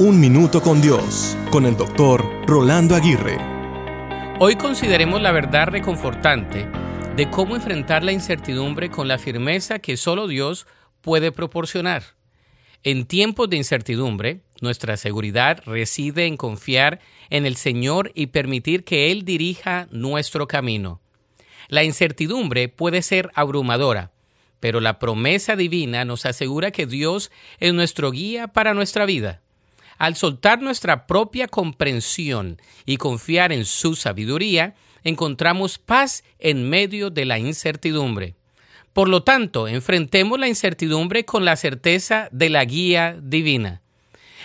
Un Minuto con Dios, con el doctor Rolando Aguirre. Hoy consideremos la verdad reconfortante de cómo enfrentar la incertidumbre con la firmeza que solo Dios puede proporcionar. En tiempos de incertidumbre, nuestra seguridad reside en confiar en el Señor y permitir que Él dirija nuestro camino. La incertidumbre puede ser abrumadora, pero la promesa divina nos asegura que Dios es nuestro guía para nuestra vida. Al soltar nuestra propia comprensión y confiar en su sabiduría, encontramos paz en medio de la incertidumbre. Por lo tanto, enfrentemos la incertidumbre con la certeza de la guía divina.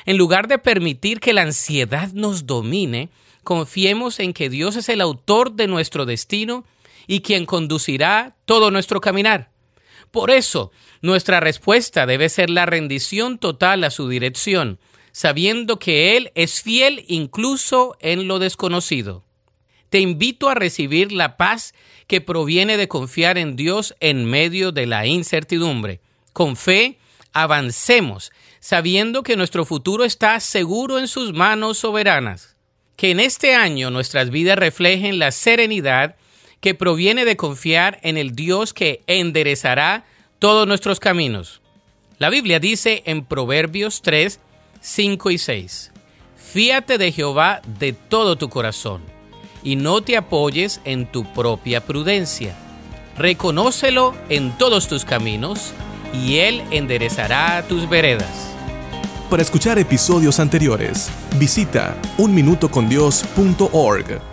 En lugar de permitir que la ansiedad nos domine, confiemos en que Dios es el autor de nuestro destino y quien conducirá todo nuestro caminar. Por eso, nuestra respuesta debe ser la rendición total a su dirección, sabiendo que Él es fiel incluso en lo desconocido. Te invito a recibir la paz que proviene de confiar en Dios en medio de la incertidumbre. Con fe, avancemos, sabiendo que nuestro futuro está seguro en sus manos soberanas. Que en este año nuestras vidas reflejen la serenidad que proviene de confiar en el Dios que enderezará todos nuestros caminos. La Biblia dice en Proverbios 3, 5 y 6. Fíate de Jehová de todo tu corazón y no te apoyes en tu propia prudencia. Reconócelo en todos tus caminos y Él enderezará tus veredas. Para escuchar episodios anteriores, visita unminutocondios.org.